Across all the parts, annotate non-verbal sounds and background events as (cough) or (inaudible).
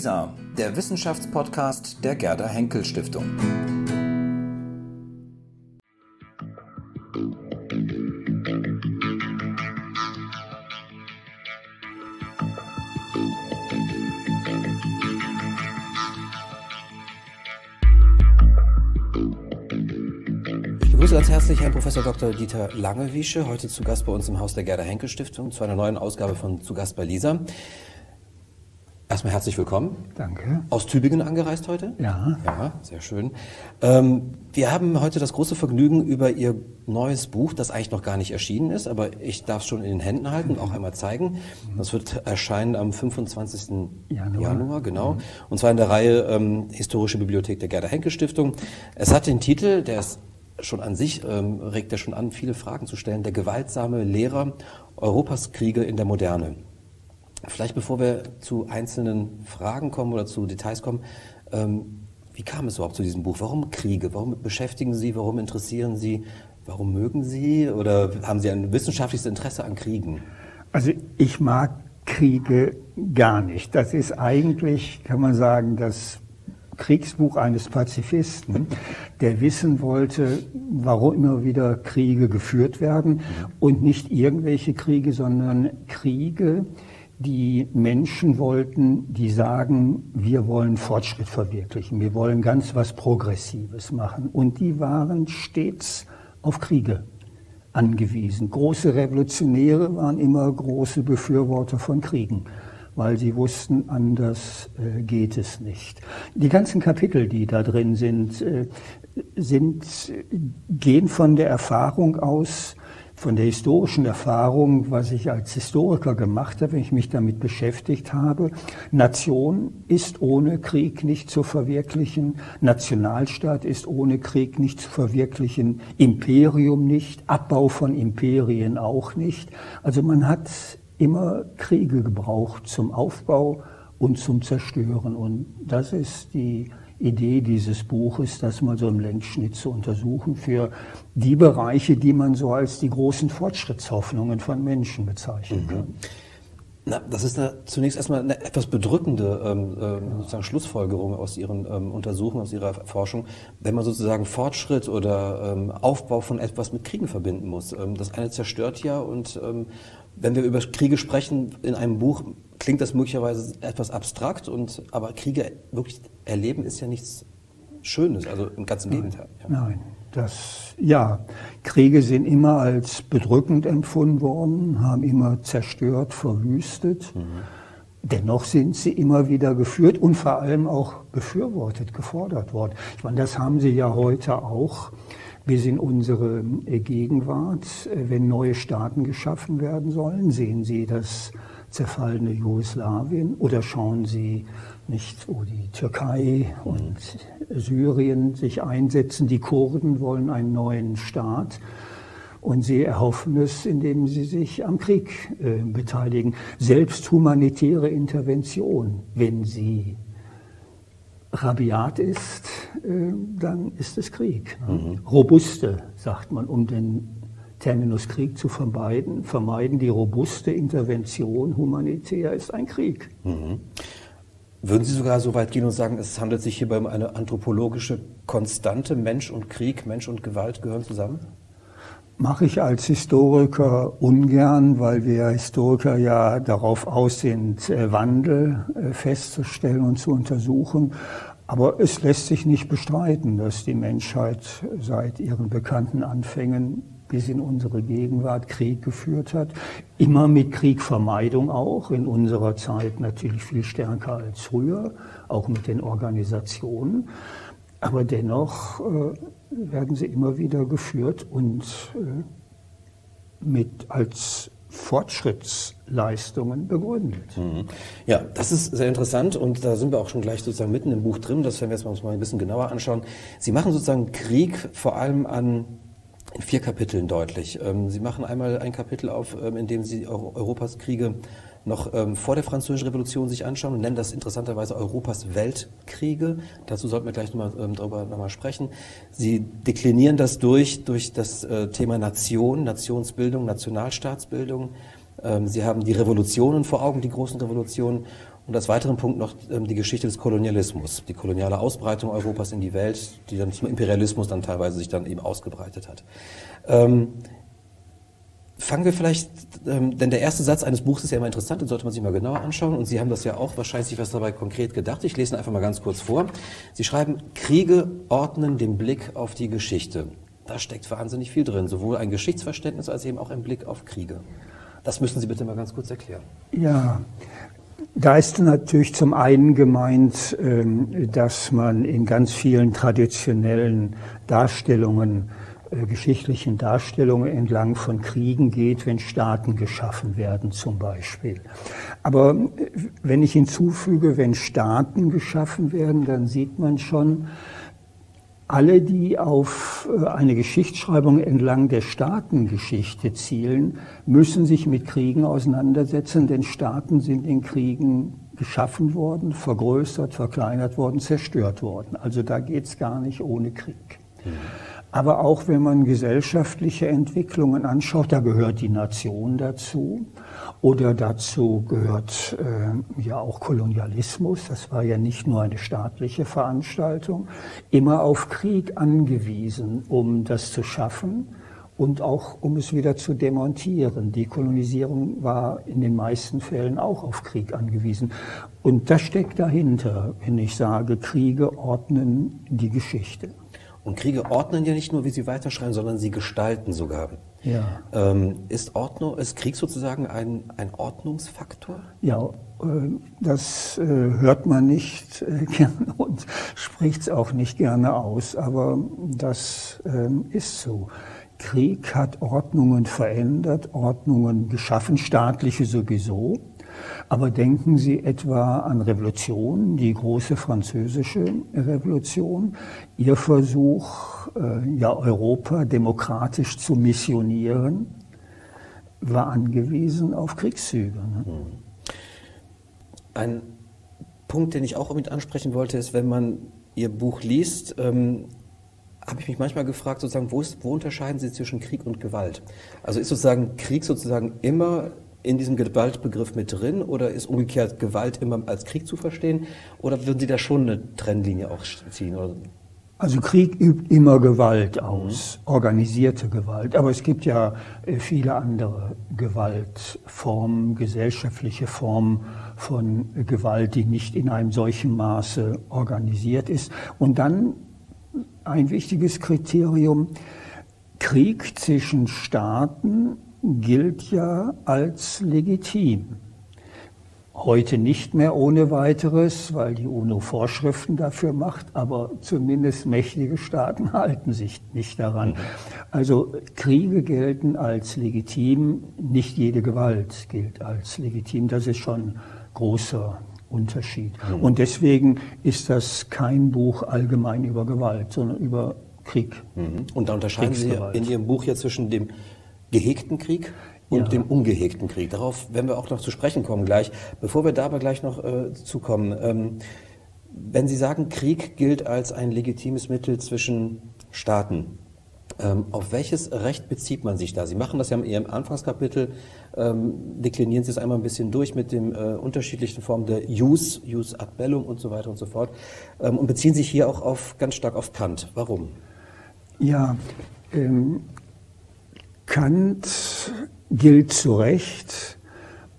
LISA, der Wissenschaftspodcast der Gerda Henkel Stiftung. Ich begrüße ganz herzlich Herrn Professor Dr. Dieter Langewiesche, heute zu Gast bei uns im Haus der Gerda Henkel Stiftung, zu einer neuen Ausgabe von Zu Gast bei Lisa. Erstmal herzlich willkommen. Danke. Aus Tübingen angereist heute? Ja. Ja, sehr schön. Ähm, wir haben heute das große Vergnügen über Ihr neues Buch, das eigentlich noch gar nicht erschienen ist, aber ich darf es schon in den Händen halten und auch einmal zeigen. Das wird erscheinen am 25. Januar, Januar. genau. Und zwar in der Reihe ähm, Historische Bibliothek der Gerda Henke Stiftung. Es hat den Titel, der ist schon an sich, ähm, regt er schon an, viele Fragen zu stellen. Der gewaltsame Lehrer Europas Kriege in der Moderne. Vielleicht bevor wir zu einzelnen Fragen kommen oder zu Details kommen, ähm, wie kam es überhaupt zu diesem Buch? Warum Kriege? Warum beschäftigen Sie? Warum interessieren Sie? Warum mögen Sie? Oder haben Sie ein wissenschaftliches Interesse an Kriegen? Also ich mag Kriege gar nicht. Das ist eigentlich, kann man sagen, das Kriegsbuch eines Pazifisten, der wissen wollte, warum immer wieder Kriege geführt werden und nicht irgendwelche Kriege, sondern Kriege, die Menschen wollten, die sagen, wir wollen Fortschritt verwirklichen, wir wollen ganz was Progressives machen. Und die waren stets auf Kriege angewiesen. Große Revolutionäre waren immer große Befürworter von Kriegen, weil sie wussten, anders äh, geht es nicht. Die ganzen Kapitel, die da drin sind, äh, sind gehen von der Erfahrung aus, von der historischen Erfahrung, was ich als Historiker gemacht habe, wenn ich mich damit beschäftigt habe. Nation ist ohne Krieg nicht zu verwirklichen, Nationalstaat ist ohne Krieg nicht zu verwirklichen, Imperium nicht, Abbau von Imperien auch nicht. Also man hat immer Kriege gebraucht zum Aufbau und zum Zerstören. Und das ist die Idee dieses Buches, das mal so im Längsschnitt zu untersuchen für die Bereiche, die man so als die großen Fortschrittshoffnungen von Menschen bezeichnen kann. Na, das ist eine, zunächst erstmal eine etwas bedrückende ähm, ähm, sozusagen Schlussfolgerung aus Ihren ähm, Untersuchungen, aus Ihrer Forschung, wenn man sozusagen Fortschritt oder ähm, Aufbau von etwas mit Kriegen verbinden muss. Ähm, das eine zerstört ja und ähm, wenn wir über Kriege sprechen in einem Buch, klingt das möglicherweise etwas abstrakt und aber Kriege wirklich erleben ist ja nichts Schönes, also im ganzen Gegenteil. Ja. Nein, das ja, Kriege sind immer als bedrückend empfunden worden, haben immer zerstört, verwüstet. Mhm. Dennoch sind sie immer wieder geführt und vor allem auch befürwortet, gefordert worden. Ich meine, das haben sie ja heute auch bis in unsere Gegenwart. Wenn neue Staaten geschaffen werden sollen, sehen Sie das zerfallene Jugoslawien oder schauen Sie nicht, wo die Türkei und Syrien sich einsetzen. Die Kurden wollen einen neuen Staat. Und sie erhoffen es, indem sie sich am Krieg äh, beteiligen. Selbst humanitäre Intervention, wenn sie rabiat ist, äh, dann ist es Krieg. Mhm. Robuste, sagt man, um den Terminus Krieg zu vermeiden. Vermeiden die robuste Intervention humanitär ist ein Krieg. Mhm. Würden Sie sogar so weit gehen und sagen, es handelt sich hierbei um eine anthropologische Konstante, Mensch und Krieg, Mensch und Gewalt gehören zusammen? Mache ich als Historiker ungern, weil wir Historiker ja darauf aus sind, äh, Wandel äh, festzustellen und zu untersuchen. Aber es lässt sich nicht bestreiten, dass die Menschheit seit ihren bekannten Anfängen bis in unsere Gegenwart Krieg geführt hat. Immer mit Kriegvermeidung auch, in unserer Zeit natürlich viel stärker als früher, auch mit den Organisationen. Aber dennoch äh, werden sie immer wieder geführt und äh, mit als Fortschrittsleistungen begründet. Mhm. Ja, das ist sehr interessant und da sind wir auch schon gleich sozusagen mitten im Buch drin. Das werden wir jetzt mal ein bisschen genauer anschauen. Sie machen sozusagen Krieg vor allem an in vier Kapiteln deutlich. Ähm, Sie machen einmal ein Kapitel auf, ähm, in dem Sie Europas Kriege noch ähm, vor der Französischen Revolution sich anschauen und nennen das interessanterweise Europas Weltkriege. Dazu sollten wir gleich nochmal ähm, darüber nochmal sprechen. Sie deklinieren das durch, durch das äh, Thema Nation, Nationsbildung, Nationalstaatsbildung. Sie haben die Revolutionen vor Augen, die großen Revolutionen. Und als weiteren Punkt noch ähm, die Geschichte des Kolonialismus, die koloniale Ausbreitung Europas in die Welt, die dann zum Imperialismus dann teilweise sich dann eben ausgebreitet hat. Ähm, fangen wir vielleicht, ähm, denn der erste Satz eines Buchs ist ja immer interessant, den sollte man sich mal genauer anschauen. Und Sie haben das ja auch wahrscheinlich was dabei konkret gedacht. Ich lese ihn einfach mal ganz kurz vor. Sie schreiben, Kriege ordnen den Blick auf die Geschichte. Da steckt wahnsinnig viel drin, sowohl ein Geschichtsverständnis als eben auch ein Blick auf Kriege. Das müssen Sie bitte mal ganz kurz erklären. Ja, da ist natürlich zum einen gemeint, ähm, dass man in ganz vielen traditionellen Darstellungen, äh, geschichtlichen Darstellungen entlang von Kriegen geht, wenn Staaten geschaffen werden zum Beispiel. Aber äh, wenn ich hinzufüge, wenn Staaten geschaffen werden, dann sieht man schon, alle, die auf äh, eine Geschichtsschreibung entlang der Staatengeschichte zielen, müssen sich mit Kriegen auseinandersetzen, denn Staaten sind in Kriegen geschaffen worden, vergrößert, verkleinert worden, zerstört worden. Also da geht's gar nicht ohne Krieg. Mhm. Aber auch wenn man gesellschaftliche Entwicklungen anschaut, da gehört die Nation dazu. Oder dazu gehört äh, ja auch Kolonialismus. Das war ja nicht nur eine staatliche Veranstaltung. Immer auf Krieg angewiesen, um das zu schaffen und auch um es wieder zu demontieren. Die Kolonisierung war in den meisten Fällen auch auf Krieg angewiesen. Und das steckt dahinter, wenn ich sage, Kriege ordnen die Geschichte. Und Kriege ordnen ja nicht nur, wie Sie weiterschreiben, sondern sie gestalten sogar. Ja. Ähm, ist, Ordnung, ist Krieg sozusagen ein, ein Ordnungsfaktor? Ja, äh, das äh, hört man nicht äh, (laughs) gerne und spricht es auch nicht gerne aus, aber das ähm, ist so. Krieg hat Ordnungen verändert, Ordnungen geschaffen, staatliche sowieso. Aber denken Sie etwa an Revolutionen, die große französische Revolution, Ihr Versuch, äh, ja, Europa demokratisch zu missionieren, war angewiesen auf Kriegszüge. Ne? Hm. Ein Punkt, den ich auch mit ansprechen wollte, ist, wenn man Ihr Buch liest, ähm, habe ich mich manchmal gefragt, sozusagen, wo, ist, wo unterscheiden Sie zwischen Krieg und Gewalt? Also ist sozusagen Krieg sozusagen immer in diesem Gewaltbegriff mit drin oder ist umgekehrt Gewalt immer als Krieg zu verstehen? Oder würden Sie da schon eine Trennlinie auch ziehen? Oder? Also Krieg übt immer Gewalt aus, mhm. organisierte Gewalt. Aber es gibt ja äh, viele andere Gewaltformen, gesellschaftliche Formen von Gewalt, die nicht in einem solchen Maße organisiert ist. Und dann ein wichtiges Kriterium, Krieg zwischen Staaten gilt ja als legitim. Heute nicht mehr ohne weiteres, weil die UNO Vorschriften dafür macht, aber zumindest mächtige Staaten (laughs) halten sich nicht daran. Also Kriege gelten als legitim, nicht jede Gewalt gilt als legitim. Das ist schon großer Unterschied. Mhm. Und deswegen ist das kein Buch allgemein über Gewalt, sondern über Krieg. Mhm. Und da unterscheiden Sie in Ihrem Buch ja zwischen dem gehegten Krieg und ja. dem ungehegten Krieg. Darauf werden wir auch noch zu sprechen kommen gleich. Bevor wir da aber gleich noch äh, zukommen, ähm, wenn Sie sagen, Krieg gilt als ein legitimes Mittel zwischen Staaten, ähm, auf welches Recht bezieht man sich da? Sie machen das ja in Ihrem Anfangskapitel, ähm, deklinieren Sie es einmal ein bisschen durch mit den äh, unterschiedlichen Formen der Use, Use ad bellum und so weiter und so fort ähm, und beziehen sich hier auch auf, ganz stark auf Kant. Warum? Ja, ähm, Kant gilt zu Recht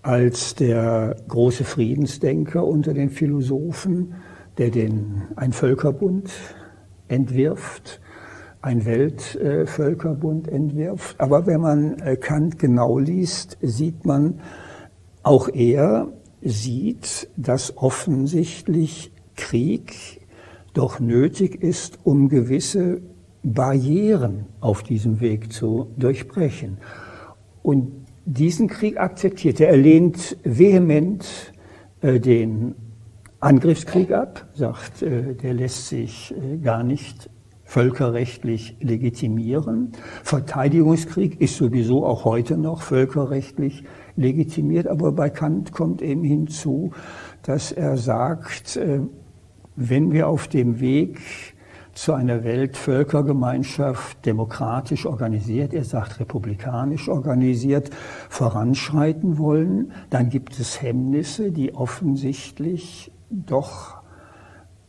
als der große Friedensdenker unter den Philosophen, der den, ein Völkerbund entwirft, ein Weltvölkerbund entwirft. Aber wenn man äh, Kant genau liest, sieht man, auch er sieht, dass offensichtlich Krieg doch nötig ist, um gewisse Barrieren auf diesem Weg zu durchbrechen. Und diesen Krieg akzeptiert er. Er lehnt vehement äh, den Angriffskrieg ab, sagt, äh, der lässt sich äh, gar nicht völkerrechtlich legitimieren. Verteidigungskrieg ist sowieso auch heute noch völkerrechtlich legitimiert, aber bei Kant kommt eben hinzu, dass er sagt, äh, wenn wir auf dem Weg zu einer Weltvölkergemeinschaft demokratisch organisiert, er sagt republikanisch organisiert, voranschreiten wollen, dann gibt es Hemmnisse, die offensichtlich doch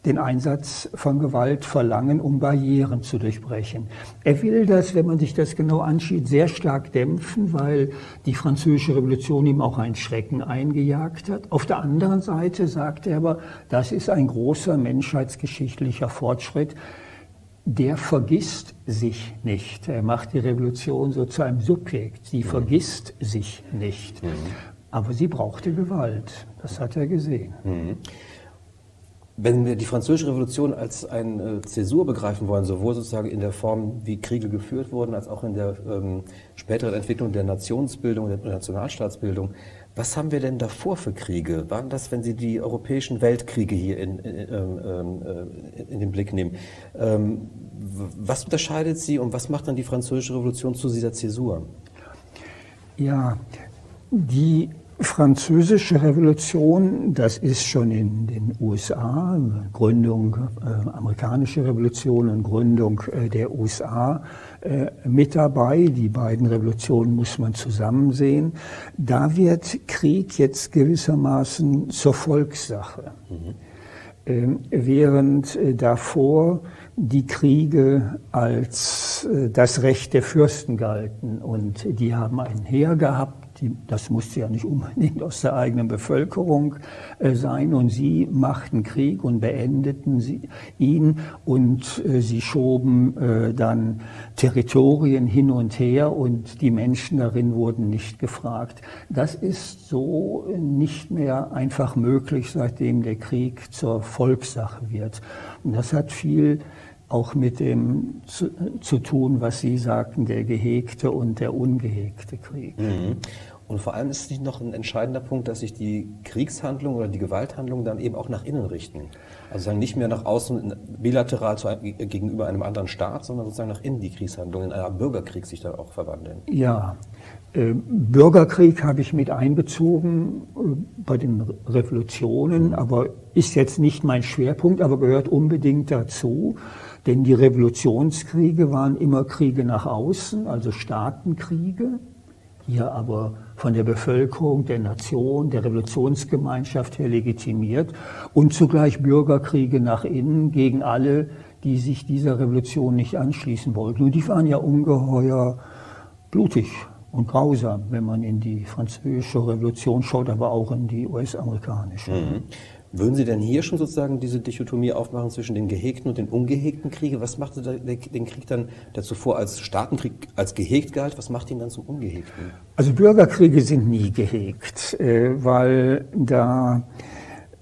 den Einsatz von Gewalt verlangen, um Barrieren zu durchbrechen. Er will das, wenn man sich das genau anschaut, sehr stark dämpfen, weil die französische Revolution ihm auch einen Schrecken eingejagt hat. Auf der anderen Seite sagt er aber, das ist ein großer menschheitsgeschichtlicher Fortschritt. Der vergisst sich nicht. Er macht die Revolution so zu einem Subjekt. Sie mhm. vergisst sich nicht. Mhm. Aber sie brauchte Gewalt. Das hat er gesehen. Mhm. Wenn wir die Französische Revolution als eine äh, Zäsur begreifen wollen, sowohl sozusagen in der Form, wie Kriege geführt wurden, als auch in der ähm, späteren Entwicklung der Nationsbildung, der Nationalstaatsbildung, was haben wir denn davor für Kriege? Waren das, wenn Sie die europäischen Weltkriege hier in, in, in, ähm, äh, in den Blick nehmen? Ähm, was unterscheidet sie und was macht dann die Französische Revolution zu dieser Zäsur? Ja, die Französische Revolution, das ist schon in den USA, Gründung, äh, amerikanische Revolution und Gründung äh, der USA äh, mit dabei. Die beiden Revolutionen muss man zusammen sehen. Da wird Krieg jetzt gewissermaßen zur Volkssache. Mhm. Ähm, während äh, davor die Kriege als äh, das Recht der Fürsten galten und die haben ein Heer gehabt, die, das musste ja nicht unbedingt aus der eigenen Bevölkerung äh, sein. Und sie machten Krieg und beendeten sie, ihn und äh, sie schoben äh, dann Territorien hin und her und die Menschen darin wurden nicht gefragt. Das ist so nicht mehr einfach möglich, seitdem der Krieg zur Volkssache wird. Und das hat viel auch mit dem zu, zu, tun, was Sie sagten, der gehegte und der ungehegte Krieg. Mhm. Und vor allem ist es nicht noch ein entscheidender Punkt, dass sich die Kriegshandlungen oder die Gewalthandlungen dann eben auch nach innen richten. Also sagen nicht mehr nach außen bilateral zu einem, gegenüber einem anderen Staat, sondern sozusagen nach innen die Kriegshandlungen in einen Bürgerkrieg sich dann auch verwandeln. Ja, äh, Bürgerkrieg habe ich mit einbezogen äh, bei den Revolutionen, mhm. aber ist jetzt nicht mein Schwerpunkt, aber gehört unbedingt dazu. Denn die Revolutionskriege waren immer Kriege nach außen, also Staatenkriege hier aber von der Bevölkerung, der Nation, der Revolutionsgemeinschaft her legitimiert und zugleich Bürgerkriege nach innen gegen alle, die sich dieser Revolution nicht anschließen wollten. Und die waren ja ungeheuer blutig und grausam, wenn man in die französische Revolution schaut, aber auch in die US-amerikanische. Mhm. Würden Sie denn hier schon sozusagen diese Dichotomie aufmachen zwischen den gehegten und den ungehegten Kriegen? Was machte den Krieg dann, der zuvor als Staatenkrieg als gehegt galt, was macht ihn dann zum ungehegten? Also Bürgerkriege sind nie gehegt, äh, weil da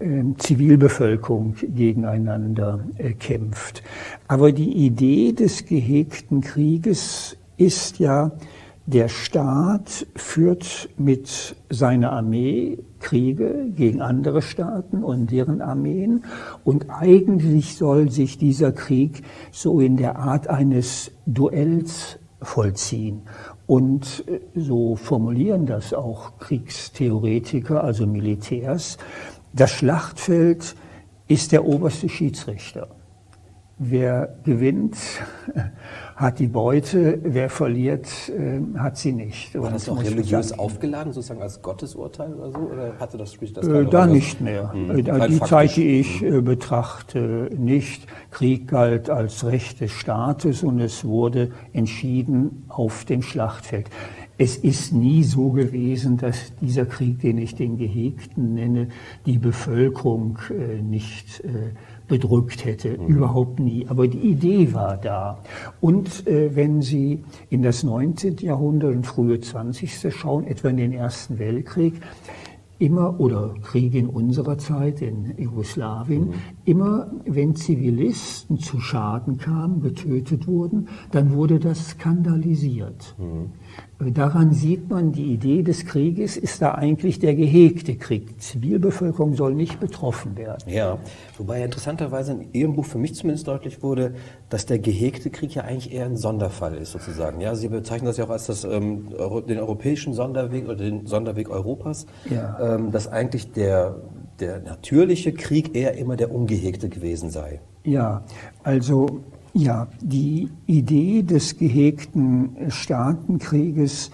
ähm, Zivilbevölkerung gegeneinander äh, kämpft. Aber die Idee des gehegten Krieges ist ja, der Staat führt mit seiner Armee Kriege gegen andere Staaten und deren Armeen. Und eigentlich soll sich dieser Krieg so in der Art eines Duells vollziehen. Und äh, so formulieren das auch Kriegstheoretiker, also Militärs. Das Schlachtfeld ist der oberste Schiedsrichter. Wer gewinnt, (laughs) hat die Beute, wer verliert, äh, hat sie nicht. War das auch religiös aufgeladen, sozusagen als Gottesurteil oder so? Oder hatte das, sprich das äh, Da nicht mehr. Hm. Äh, die Zeit, die ich hm. betrachte, nicht. Krieg galt als Recht des Staates und es wurde entschieden auf dem Schlachtfeld. Es ist nie so gewesen, dass dieser Krieg, den ich den Gehegten nenne, die Bevölkerung äh, nicht äh, bedrückt hätte. Mhm. Überhaupt nie. Aber die Idee war da. Und äh, wenn Sie in das 19. Jahrhundert und frühe 20. schauen, etwa in den Ersten Weltkrieg, immer, oder Kriege in unserer Zeit in Jugoslawien, mhm. Immer wenn Zivilisten zu Schaden kamen, getötet wurden, dann wurde das skandalisiert. Mhm. Daran sieht man, die Idee des Krieges ist da eigentlich der gehegte Krieg. Die Zivilbevölkerung soll nicht betroffen werden. Ja, wobei interessanterweise in Ihrem Buch für mich zumindest deutlich wurde, dass der gehegte Krieg ja eigentlich eher ein Sonderfall ist, sozusagen. Ja, Sie bezeichnen das ja auch als das, ähm, den europäischen Sonderweg oder den Sonderweg Europas, ja. ähm, dass eigentlich der der natürliche Krieg eher immer der ungehegte gewesen sei. Ja, also ja, die Idee des gehegten Staatenkrieges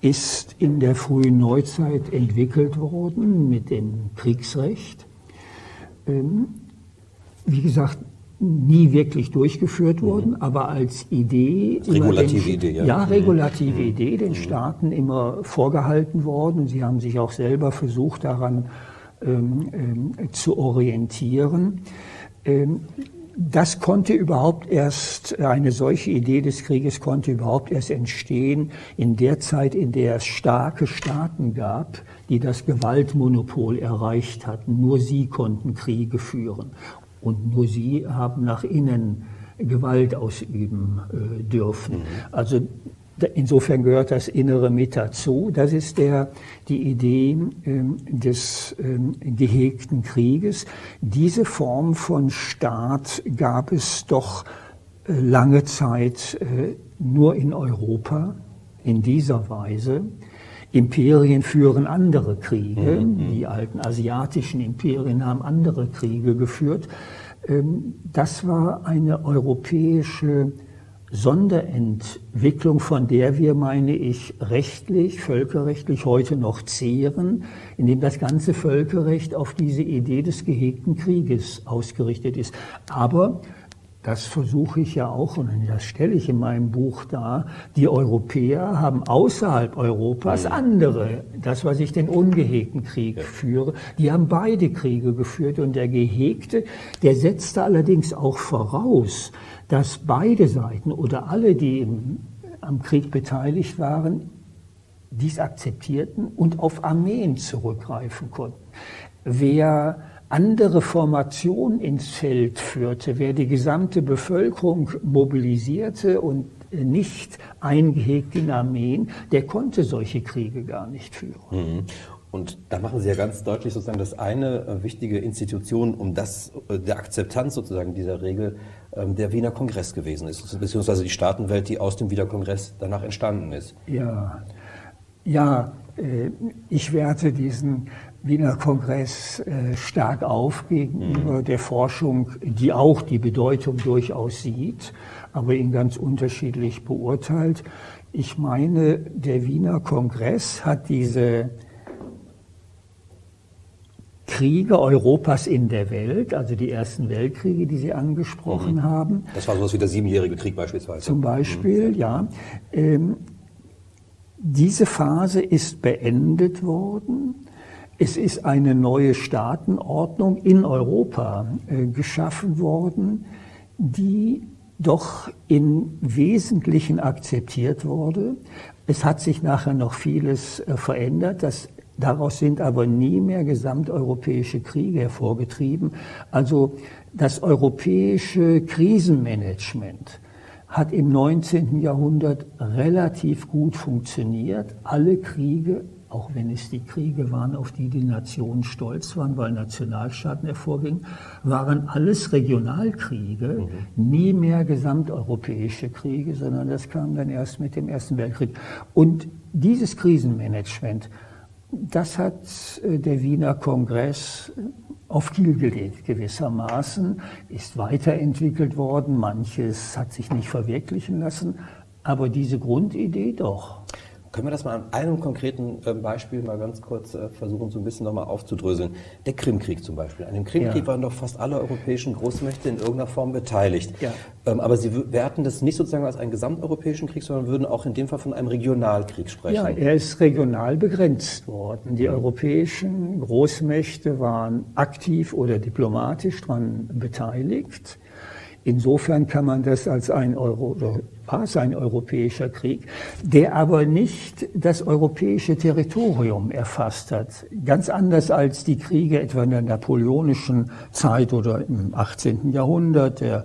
ist in der frühen Neuzeit entwickelt worden mit dem Kriegsrecht. Ähm, wie gesagt, nie wirklich durchgeführt mhm. worden, aber als Idee. Regulative den, Idee, ja. Ja, regulative mhm. Idee, den mhm. Staaten immer vorgehalten worden. Sie haben sich auch selber versucht, daran ähm, ähm, zu orientieren. Ähm, das konnte überhaupt erst, eine solche Idee des Krieges konnte überhaupt erst entstehen in der Zeit, in der es starke Staaten gab, die das Gewaltmonopol erreicht hatten. Nur sie konnten Kriege führen. Und nur sie haben nach innen Gewalt ausüben äh, dürfen. Mhm. Also insofern gehört das Innere mit dazu. Das ist der, die Idee ähm, des ähm, gehegten Krieges. Diese Form von Staat gab es doch äh, lange Zeit äh, nur in Europa in dieser Weise. Imperien führen andere Kriege. Mhm. mhm. Die alten asiatischen Imperien haben andere Kriege geführt. Ähm, das war eine europäische Sonderentwicklung, von der wir, meine ich, rechtlich, völkerrechtlich heute noch zehren, indem das ganze Völkerrecht auf diese Idee des gehegten Krieges ausgerichtet ist. Aber das versuche ich ja auch und das stelle ich in meinem Buch dar. Die Europäer haben außerhalb Europas andere. Das, was ich den ungehegten Krieg führe, die haben beide Kriege geführt und der gehegte, der setzte allerdings auch voraus, dass beide Seiten oder alle, die im, am Krieg beteiligt waren, dies akzeptierten und auf Armeen zurückgreifen konnten. Wer andere Formation ins Feld führte, wer die gesamte Bevölkerung mobilisierte und nicht eingehegt in Armeen, der konnte solche Kriege gar nicht führen. Mhm. Und da machen Sie ja ganz deutlich sozusagen, dass eine äh, wichtige Institution, um das, äh, der Akzeptanz sozusagen dieser Regel, ähm, der Wiener Kongress gewesen ist, beziehungsweise die Staatenwelt, die aus dem Wiener Kongress danach entstanden ist. Ja, ja, äh, ich werte diesen Wiener Kongress äh, stark auf gegenüber mhm. der Forschung, die auch die Bedeutung durchaus sieht, aber ihn ganz unterschiedlich beurteilt. Ich meine, der Wiener Kongress hat diese Kriege Europas in der Welt, also die ersten Weltkriege, die Sie angesprochen mhm. haben. Das war sowas wie der Siebenjährige Krieg beispielsweise. Zum Beispiel, mhm. ja. Ähm, diese Phase ist beendet worden es ist eine neue Staatenordnung in Europa äh, geschaffen worden, die doch in Wesentlichen akzeptiert wurde. Es hat sich nachher noch vieles äh, verändert. Das, daraus sind aber nie mehr gesamteuropäische Kriege hervorgetrieben. Also das europäische Krisenmanagement hat im 19. Jahrhundert relativ gut funktioniert. Alle Kriege auch wenn es die Kriege waren, auf die die Nationen stolz waren, weil Nationalstaaten hervorgingen, waren alles Regionalkriege, mhm. nie mehr gesamteuropäische Kriege, sondern das kam dann erst mit dem Ersten Weltkrieg. Und dieses Krisenmanagement, das hat äh, der Wiener Kongress auf Kiel gelegt gewissermaßen, ist weiterentwickelt worden, manches hat sich nicht verwirklichen lassen, aber diese Grundidee doch. Können wir das mal an einem konkreten ähm, Beispiel mal ganz kurz äh, versuchen, so ein bisschen nochmal aufzudröseln? Der Krimkrieg zum Beispiel. An dem Krimkrieg ja. waren doch fast alle europäischen Großmächte in irgendeiner Form beteiligt. Ja. Ähm, aber Sie werten das nicht sozusagen als einen gesamteuropäischen Krieg, sondern würden auch in dem Fall von einem Regionalkrieg sprechen. Ja, er ist regional begrenzt worden. Die europäischen Großmächte waren aktiv oder diplomatisch daran beteiligt. Insofern kann man das als ein Euro, war es ein europäischer Krieg, der aber nicht das europäische Territorium erfasst hat. Ganz anders als die Kriege etwa in der napoleonischen Zeit oder im 18. Jahrhundert, der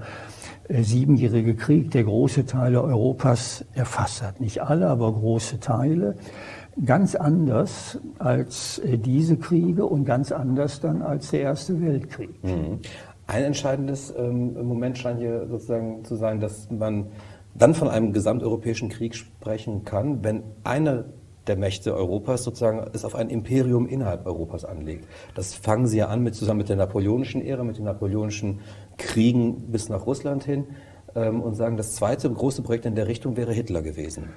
äh, Siebenjährige Krieg, der große Teile Europas erfasst hat. Nicht alle, aber große Teile. Ganz anders als äh, diese Kriege und ganz anders dann als der Erste Weltkrieg. Mhm. Ein entscheidendes ähm, Moment scheint hier sozusagen zu sein, dass man dann von einem gesamteuropäischen Krieg sprechen kann, wenn eine der Mächte Europas sozusagen es auf ein Imperium innerhalb Europas anlegt. Das fangen Sie ja an mit zusammen mit der napoleonischen Ära, mit den napoleonischen Kriegen bis nach Russland hin ähm, und sagen, das zweite große Projekt in der Richtung wäre Hitler gewesen.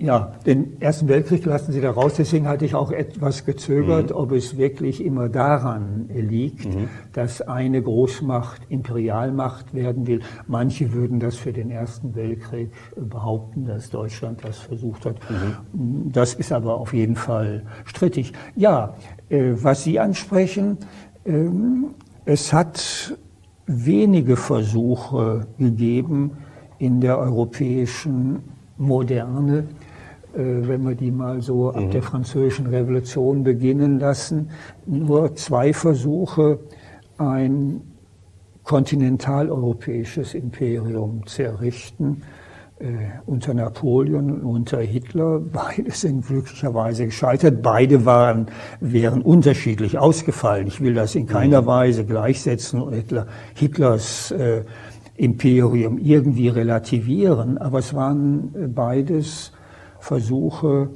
Ja, den Ersten Weltkrieg lassen Sie da raus. Deswegen hatte ich auch etwas gezögert, mhm. ob es wirklich immer daran liegt, mhm. dass eine Großmacht Imperialmacht werden will. Manche würden das für den Ersten Weltkrieg behaupten, dass Deutschland das versucht hat. Mhm. Das ist aber auf jeden Fall strittig. Ja, äh, was Sie ansprechen, ähm, es hat wenige Versuche gegeben in der europäischen Moderne, wenn wir die mal so ab mhm. der französischen Revolution beginnen lassen, nur zwei Versuche, ein kontinentaleuropäisches Imperium zu errichten. Äh, unter Napoleon und unter Hitler. (laughs) Beide sind glücklicherweise gescheitert. Beide waren, wären unterschiedlich ausgefallen. Ich will das in keiner mhm. Weise gleichsetzen und Hitler, Hitlers äh, Imperium irgendwie relativieren. Aber es waren äh, beides Versuche,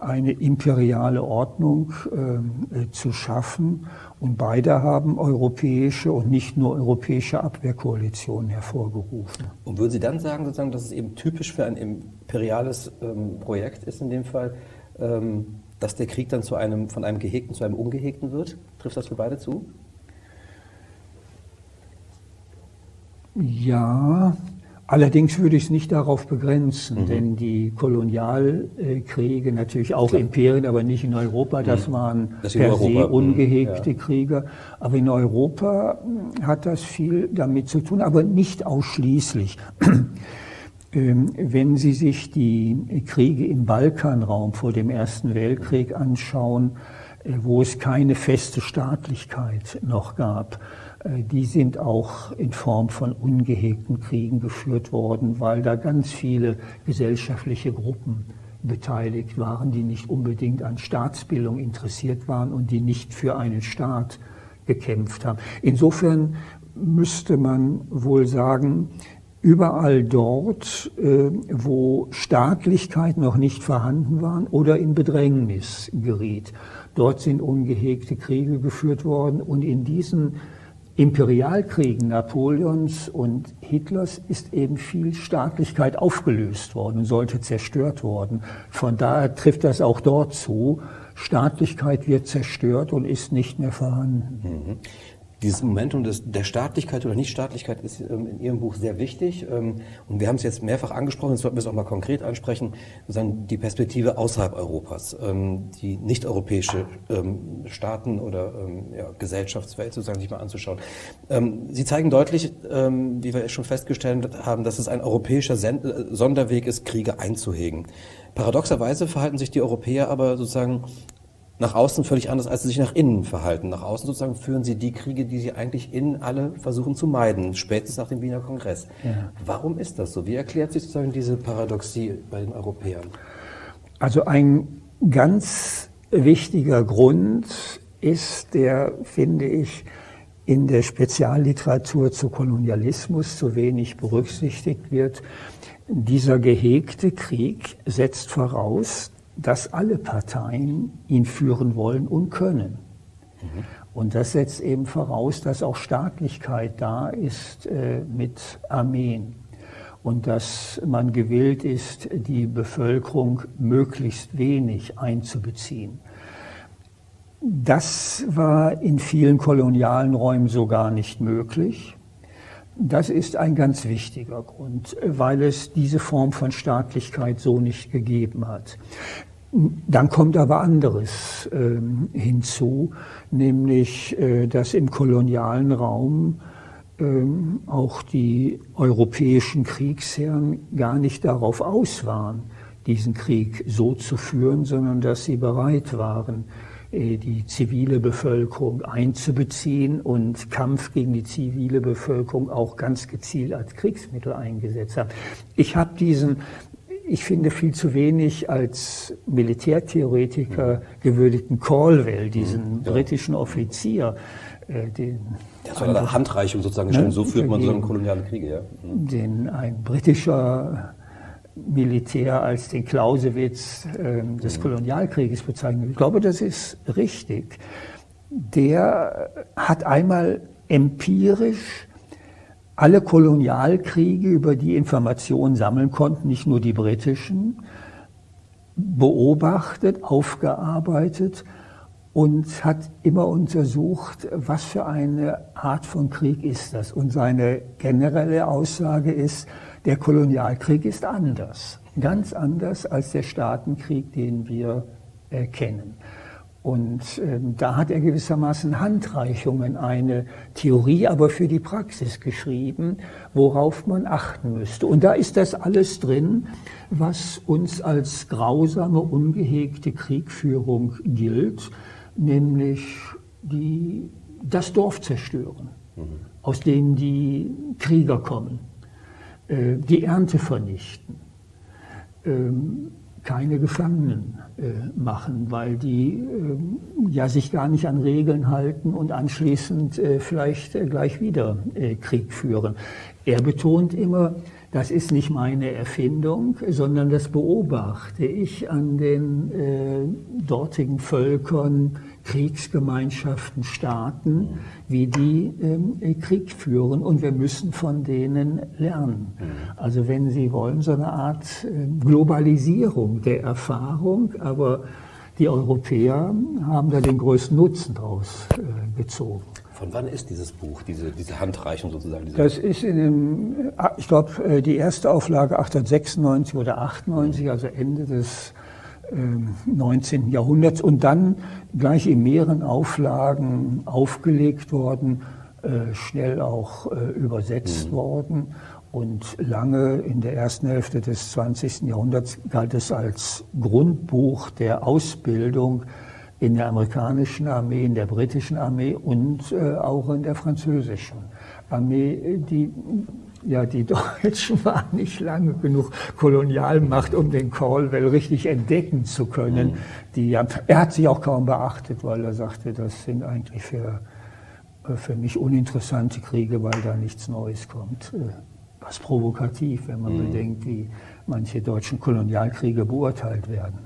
eine imperiale Ordnung äh, zu schaffen. Und beide haben europäische und nicht nur europäische Abwehrkoalitionen hervorgerufen. Und würden Sie dann sagen, sozusagen, dass es eben typisch für ein imperiales ähm, Projekt ist in dem Fall, ähm, dass der Krieg dann zu einem, von einem Gehegten zu einem Ungehegten wird? Trifft das für beide zu? Ja, Allerdings würde ich es nicht darauf begrenzen, mhm. denn die Kolonialkriege, natürlich auch ja. Imperien, aber nicht in Europa, das mhm. waren das per Europa. se mhm. ungehegte ja. Kriege. Aber in Europa hat das viel damit zu tun, aber nicht ausschließlich. (clears throat) Ähm, wenn Sie sich die Kriege im Balkanraum vor dem Ersten Weltkrieg anschauen, äh, wo es keine feste Staatlichkeit noch gab, die sind auch in Form von ungehegten Kriegen geführt worden, weil da ganz viele gesellschaftliche Gruppen beteiligt waren, die nicht unbedingt an Staatsbildung interessiert waren und die nicht für einen Staat gekämpft haben. Insofern müsste man wohl sagen, überall dort, äh, wo Staatlichkeit noch nicht vorhanden war oder in Bedrängnis geriet, dort sind ungehegte Kriege geführt worden und in diesen Imperialkriegen Napoleons und Hitlers ist eben viel Staatlichkeit aufgelöst worden und sollte zerstört worden. Von daher trifft das auch dort zu. Staatlichkeit wird zerstört und ist nicht mehr vorhanden. Dieses Momentum des, der Staatlichkeit oder Nichtstaatlichkeit ist ähm, in Ihrem Buch sehr wichtig. Ähm, und wir haben es jetzt mehrfach angesprochen, jetzt sollten wir es auch mal konkret ansprechen, sozusagen die Perspektive außerhalb Europas, ähm, die nicht-europäische ähm, Staaten oder ähm, ja, Gesellschaftswelt sozusagen sich mal anzuschauen. Ähm, Sie zeigen deutlich, wie wir schon festgestellt haben, dass es ein europäischer Sen äh, Sonderweg ist, Kriege einzuhegen. Paradoxerweise verhalten sich die Europäer aber sozusagen nach außen völlig anders, als sie sich nach innen verhalten. Nach außen sozusagen führen sie die Kriege, die sie eigentlich innen alle versuchen zu meiden, spätestens nach dem Wiener Kongress. Ja. Warum ist das so? Wie erklärt sich sozusagen diese Paradoxie bei den Europäern? Also ein ganz wichtiger Grund ist der, finde ich, in der Spezialliteratur zu Kolonialismus zu wenig berücksichtigt wird. Dieser gehegte Krieg setzt voraus, dass alle Parteien ihn führen wollen und können. Mhm. Und das setzt eben voraus, dass auch Staatlichkeit da ist äh, mit Armeen und dass man gewillt ist, die Bevölkerung möglichst wenig einzubeziehen. Das war in vielen kolonialen Räumen so gar nicht möglich. Das ist ein ganz wichtiger Grund, weil es diese Form von Staatlichkeit so nicht gegeben hat. Dann kommt aber anderes äh, hinzu, nämlich, äh, dass im kolonialen Raum äh, auch die europäischen Kriegsherren gar nicht darauf aus waren, diesen Krieg so zu führen, sondern dass sie bereit waren, äh, die zivile Bevölkerung einzubeziehen und Kampf gegen die zivile Bevölkerung auch ganz gezielt als Kriegsmittel eingesetzt haben. Ich habe diesen ich finde viel zu wenig als Militärtheoretiker gewürdigten Caldwell, diesen mhm. ja. britischen Offizier, äh, den ja, so eine Handreichung sozusagen, ne, so führt man so einen kolonialen Kriege, ja. Mhm. Den ein britischer Militär als den Clausewitz äh, des Kolonialkrieges bezeichnet. Ich glaube, das ist richtig. Der hat einmal empirisch alle Kolonialkriege, über die Informationen sammeln konnten, nicht nur die britischen, beobachtet, aufgearbeitet und hat immer untersucht, was für eine Art von Krieg ist das. Und seine generelle Aussage ist, der Kolonialkrieg ist anders, ganz anders als der Staatenkrieg, den wir äh, kennen. Und äh, da hat er gewissermaßen Handreichungen, eine Theorie, aber für die Praxis geschrieben, worauf man achten müsste. Und da ist das alles drin, was uns als grausame, ungehegte Kriegführung gilt, nämlich die, das Dorf zerstören, mhm. aus dem die Krieger kommen, äh, die Ernte vernichten. Ähm, keine Gefangenen äh, machen, weil die äh, ja sich gar nicht an Regeln halten und anschließend äh, vielleicht äh, gleich wieder äh, Krieg führen. Er betont immer, das ist nicht meine Erfindung, sondern das beobachte ich an den äh, dortigen Völkern, Kriegsgemeinschaften, Staaten, wie die ähm, Krieg führen und wir müssen von denen lernen. Mhm. Also wenn Sie wollen, so eine Art äh, Globalisierung der Erfahrung, aber die Europäer haben da den größten Nutzen draus äh, gezogen. Von wann ist dieses Buch, diese, diese Handreichung sozusagen? Diese das ist in dem, äh, ich glaube, äh, die erste Auflage 1896 oder 98, also Ende des 19. Jahrhunderts und dann gleich in mehreren Auflagen aufgelegt worden, äh, schnell auch äh, übersetzt mhm. worden und lange in der ersten Hälfte des 20. Jahrhunderts galt es als Grundbuch der Ausbildung in der amerikanischen Armee, in der britischen Armee und äh, auch in der französischen Armee, die ja, die (laughs) Deutschen waren nicht lange genug Kolonialmacht, um den Caldwell richtig entdecken zu können. Mhm. Die, er hat sich auch kaum beachtet, weil er sagte, das sind eigentlich für, für mich uninteressante Kriege, weil da nichts Neues kommt. Äh, was provokativ, wenn man mhm. bedenkt, wie manche deutschen Kolonialkriege beurteilt werden.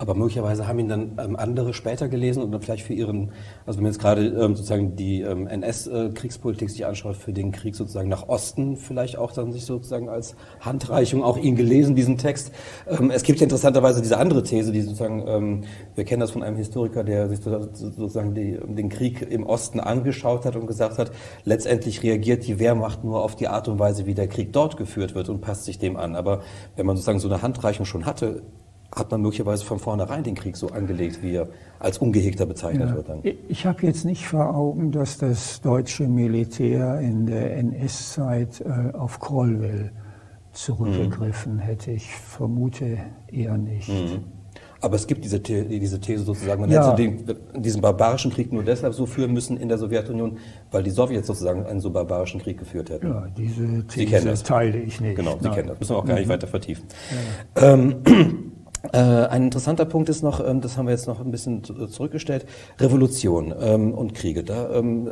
Aber möglicherweise haben ihn dann ähm, andere später gelesen und dann vielleicht für ihren, also wenn man jetzt gerade ähm, sozusagen die ähm, NS-Kriegspolitik sich anschaut, für den Krieg sozusagen nach Osten vielleicht auch dann sich sozusagen als Handreichung auch ihn gelesen, diesen Text. Ähm, es gibt ja interessanterweise diese andere These, die sozusagen, ähm, wir kennen das von einem Historiker, der sich sozusagen die, den Krieg im Osten angeschaut hat und gesagt hat, letztendlich reagiert die Wehrmacht nur auf die Art und Weise, wie der Krieg dort geführt wird und passt sich dem an. Aber wenn man sozusagen so eine Handreichung schon hatte, hat man möglicherweise von vornherein den Krieg so angelegt, wie er als ungehegter bezeichnet ja. wird. Dann. Ich habe jetzt nicht vor Augen, dass das deutsche Militär in der NS-Zeit äh, auf Krollwell zurückgegriffen mhm. hätte. Ich vermute eher nicht. Mhm. Aber es gibt diese, diese These sozusagen, man ja. hätte den, diesen barbarischen Krieg nur deshalb so führen müssen in der Sowjetunion, weil die Sowjets sozusagen einen so barbarischen Krieg geführt hätten. Ja, diese These teile ich nicht. Genau, Sie Nein. kennen das. Müssen wir auch gar nicht mhm. weiter vertiefen. Ja. Ähm, äh, (clears throat) ein interessanter Punkt ist noch, ähm, das haben wir jetzt noch ein bisschen zurückgestellt, Revolution ähm, und Kriege. Da ähm,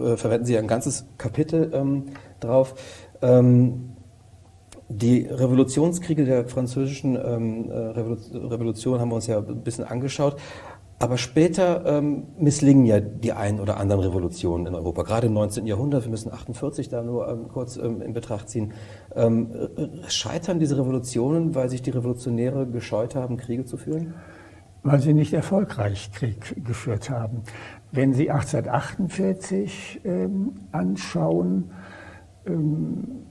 äh, verwenden Sie ein ganzes Kapitel drauf. die Revolutionskriege der französischen äh, Revolution haben wir uns ja ein bisschen angeschaut. Aber später ähm, misslingen ja die ein oder anderen Revolutionen in Europa, gerade im 19. Jahrhundert, wir müssen 48 da nur ähm, kurz ähm, in Betracht ziehen. Ähm, scheitern diese Revolutionen, weil sich die Revolutionäre gescheut haben, Kriege zu führen? Weil sie nicht erfolgreich Krieg geführt haben. Wenn Sie 1848 ähm, anschauen, ähm,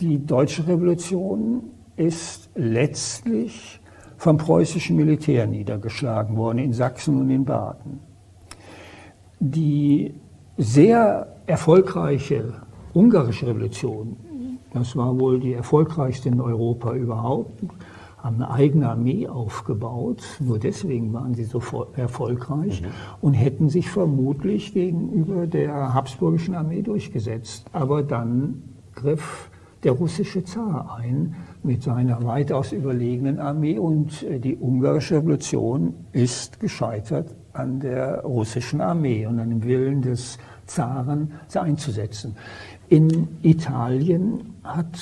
die deutsche Revolution ist letztlich vom preußischen Militär niedergeschlagen worden in Sachsen und in Baden. Die sehr erfolgreiche ungarische Revolution, das war wohl die erfolgreichste in Europa überhaupt, haben eine eigene Armee aufgebaut. Nur deswegen waren sie so erfolgreich mhm. und hätten sich vermutlich gegenüber der habsburgischen Armee durchgesetzt. Aber dann griff der russische Zar ein mit seiner weitaus überlegenen Armee und äh, die ungarische Revolution ist gescheitert an der russischen Armee und an dem Willen des Zaren, sie einzusetzen. In Italien hat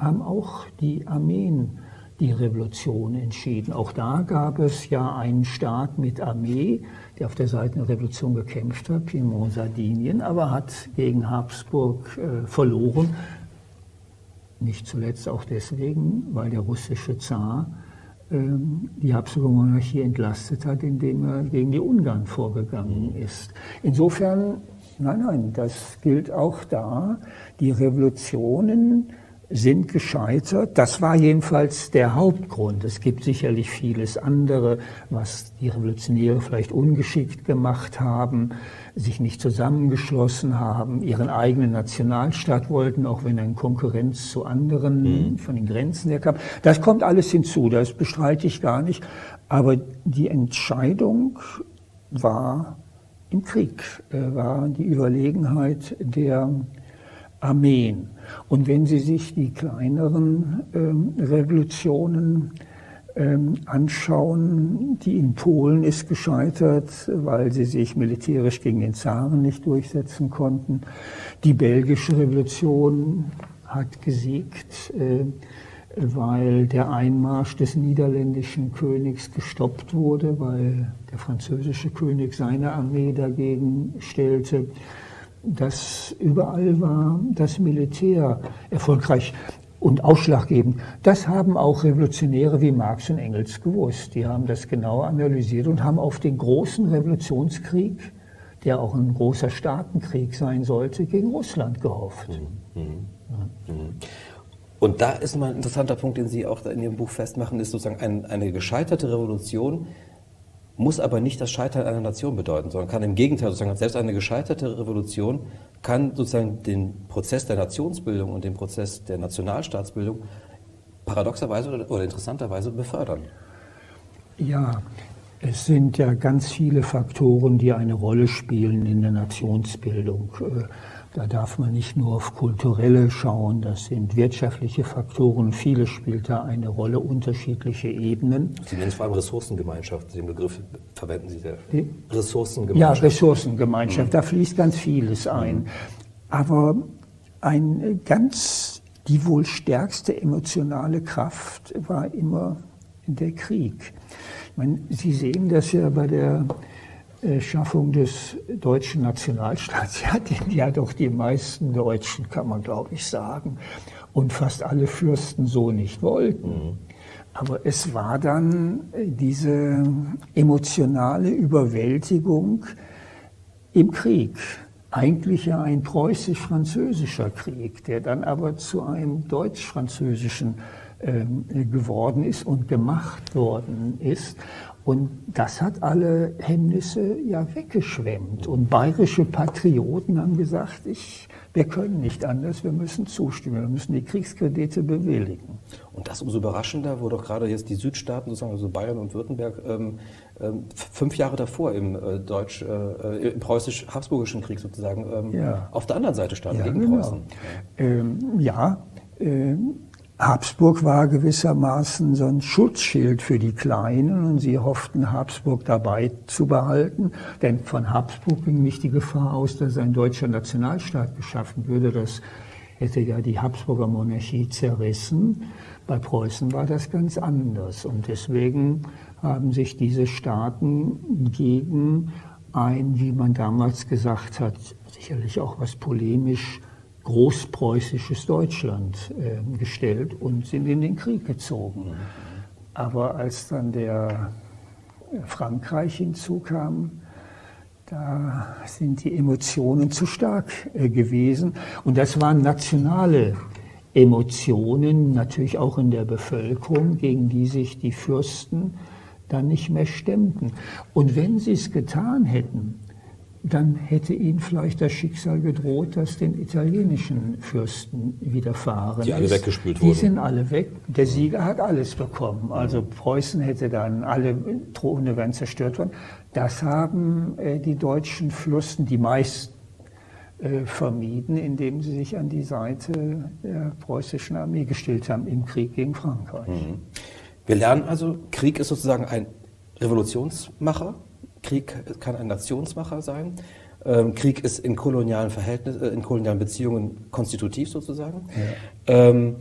haben auch die Armeen die Revolution entschieden. Auch da gab es ja einen Staat mit Armee, der auf der Seite der Revolution gekämpft hat, Piemont, Sardinien, aber hat gegen Habsburg äh, verloren. Nicht zuletzt auch deswegen, weil der russische Zar ähm, die Habsburger Monarchie entlastet hat, indem er gegen die Ungarn vorgegangen ist. Insofern, nein, nein, das gilt auch da. Die Revolutionen sind gescheitert. Das war jedenfalls der Hauptgrund. Es gibt sicherlich vieles andere, was die Revolutionäre vielleicht ungeschickt gemacht haben, sich nicht zusammengeschlossen haben, ihren eigenen Nationalstaat wollten, auch wenn er in Konkurrenz zu anderen mhm. von den Grenzen her kam. Das kommt alles hinzu, das bestreite ich gar nicht. Aber die Entscheidung war im Krieg, äh, war die Überlegenheit der Armeen. Und wenn Sie sich die kleineren ähm, Revolutionen ähm, anschauen, die in Polen ist gescheitert, weil sie sich militärisch gegen den Zaren nicht durchsetzen konnten. Die belgische Revolution hat gesiegt, äh, weil der Einmarsch des niederländischen Königs gestoppt wurde, weil der französische König seine Armee dagegen stellte dass überall war das Militär erfolgreich und ausschlaggebend. Das haben auch Revolutionäre wie Marx und Engels gewusst. Die haben das genau analysiert und haben auf den großen Revolutionskrieg, der auch ein großer Staatenkrieg sein sollte, gegen Russland gehofft. Mhm. Mhm. Und da ist mal ein interessanter Punkt, den Sie auch in Ihrem Buch festmachen, ist sozusagen ein, eine gescheiterte Revolution muss aber nicht das Scheitern einer Nation bedeuten, sondern kann im Gegenteil sozusagen selbst eine gescheiterte Revolution kann sozusagen den Prozess der Nationsbildung und den Prozess der Nationalstaatsbildung paradoxerweise oder interessanterweise befördern. Ja, es sind ja ganz viele Faktoren, die eine Rolle spielen in der Nationsbildung. Da darf man nicht nur auf kulturelle schauen, das sind wirtschaftliche Faktoren. Viele spielt da eine Rolle, unterschiedliche Ebenen. Sie nennen es vor allem Ressourcengemeinschaft, den Begriff verwenden Sie sehr. Die? Ressourcengemeinschaft. Ja, Ressourcengemeinschaft, mhm. da fließt ganz vieles ein. Mhm. Aber ein ganz, die wohl stärkste emotionale Kraft war immer der Krieg. Ich meine, Sie sehen das ja bei der Schaffung des deutschen Nationalstaats. Ja, den ja doch die meisten Deutschen, kann man glaube ich sagen, und fast alle Fürsten so nicht wollten. Mhm. Aber es war dann diese emotionale Überwältigung im Krieg. Eigentlich ja ein preußisch-französischer Krieg, der dann aber zu einem deutsch-französischen äh, geworden ist und gemacht worden ist. Und das hat alle Hemmnisse ja weggeschwemmt. Und bayerische Patrioten haben gesagt, ich, wir können nicht anders, wir müssen zustimmen, wir müssen die Kriegskredite bewilligen. Und das umso überraschender, wo doch gerade jetzt die Südstaaten, sozusagen also Bayern und Württemberg, ähm, ähm, fünf Jahre davor im äh, deutsch, äh, im preußisch-habsburgischen Krieg sozusagen ähm, ja. auf der anderen Seite standen, ja, gegen genau. Preußen. Ähm, ja, ähm, Habsburg war gewissermaßen so ein Schutzschild für die Kleinen und sie hofften, Habsburg dabei zu behalten. Denn von Habsburg ging nicht die Gefahr aus, dass ein deutscher Nationalstaat geschaffen würde. Das hätte ja die Habsburger Monarchie zerrissen. Bei Preußen war das ganz anders. Und deswegen haben sich diese Staaten gegen ein, wie man damals gesagt hat, sicherlich auch was polemisch großpreußisches Deutschland äh, gestellt und sind in den Krieg gezogen. Aber als dann der Frankreich hinzukam, da sind die Emotionen zu stark äh, gewesen. Und das waren nationale Emotionen, natürlich auch in der Bevölkerung, gegen die sich die Fürsten dann nicht mehr stemmten. Und wenn sie es getan hätten, dann hätte ihnen vielleicht das Schicksal gedroht, das den italienischen Fürsten widerfahren Die alle ist. weggespült wurden. Die sind alle weg. Der Sieger hat alles bekommen. Also Preußen hätte dann, alle Throne wären zerstört worden. Das haben äh, die deutschen Fürsten, die meisten, äh, vermieden, indem sie sich an die Seite der preußischen Armee gestellt haben im Krieg gegen Frankreich. Mhm. Wir lernen also, Krieg ist sozusagen ein Revolutionsmacher, Krieg kann ein Nationsmacher sein. Ähm, Krieg ist in kolonialen Verhältnissen, äh, in kolonialen Beziehungen konstitutiv sozusagen. Ja. Ähm,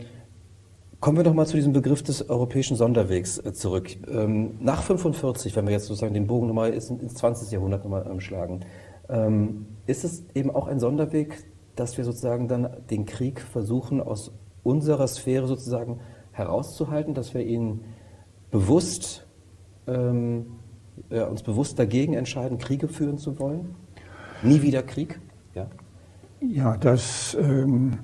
Kommen wir doch mal zu diesem Begriff des europäischen Sonderwegs äh, zurück. Ähm, nach 45, wenn wir jetzt sozusagen den Bogen nochmal ins 20. Jahrhundert nochmal ähm, schlagen, ähm, ist es eben auch ein Sonderweg, dass wir sozusagen dann den Krieg versuchen, aus unserer Sphäre sozusagen herauszuhalten, dass wir ihn bewusst, ähm, ja, uns bewusst dagegen entscheiden, Kriege führen zu wollen? Nie wieder Krieg? Ja, ja das ähm,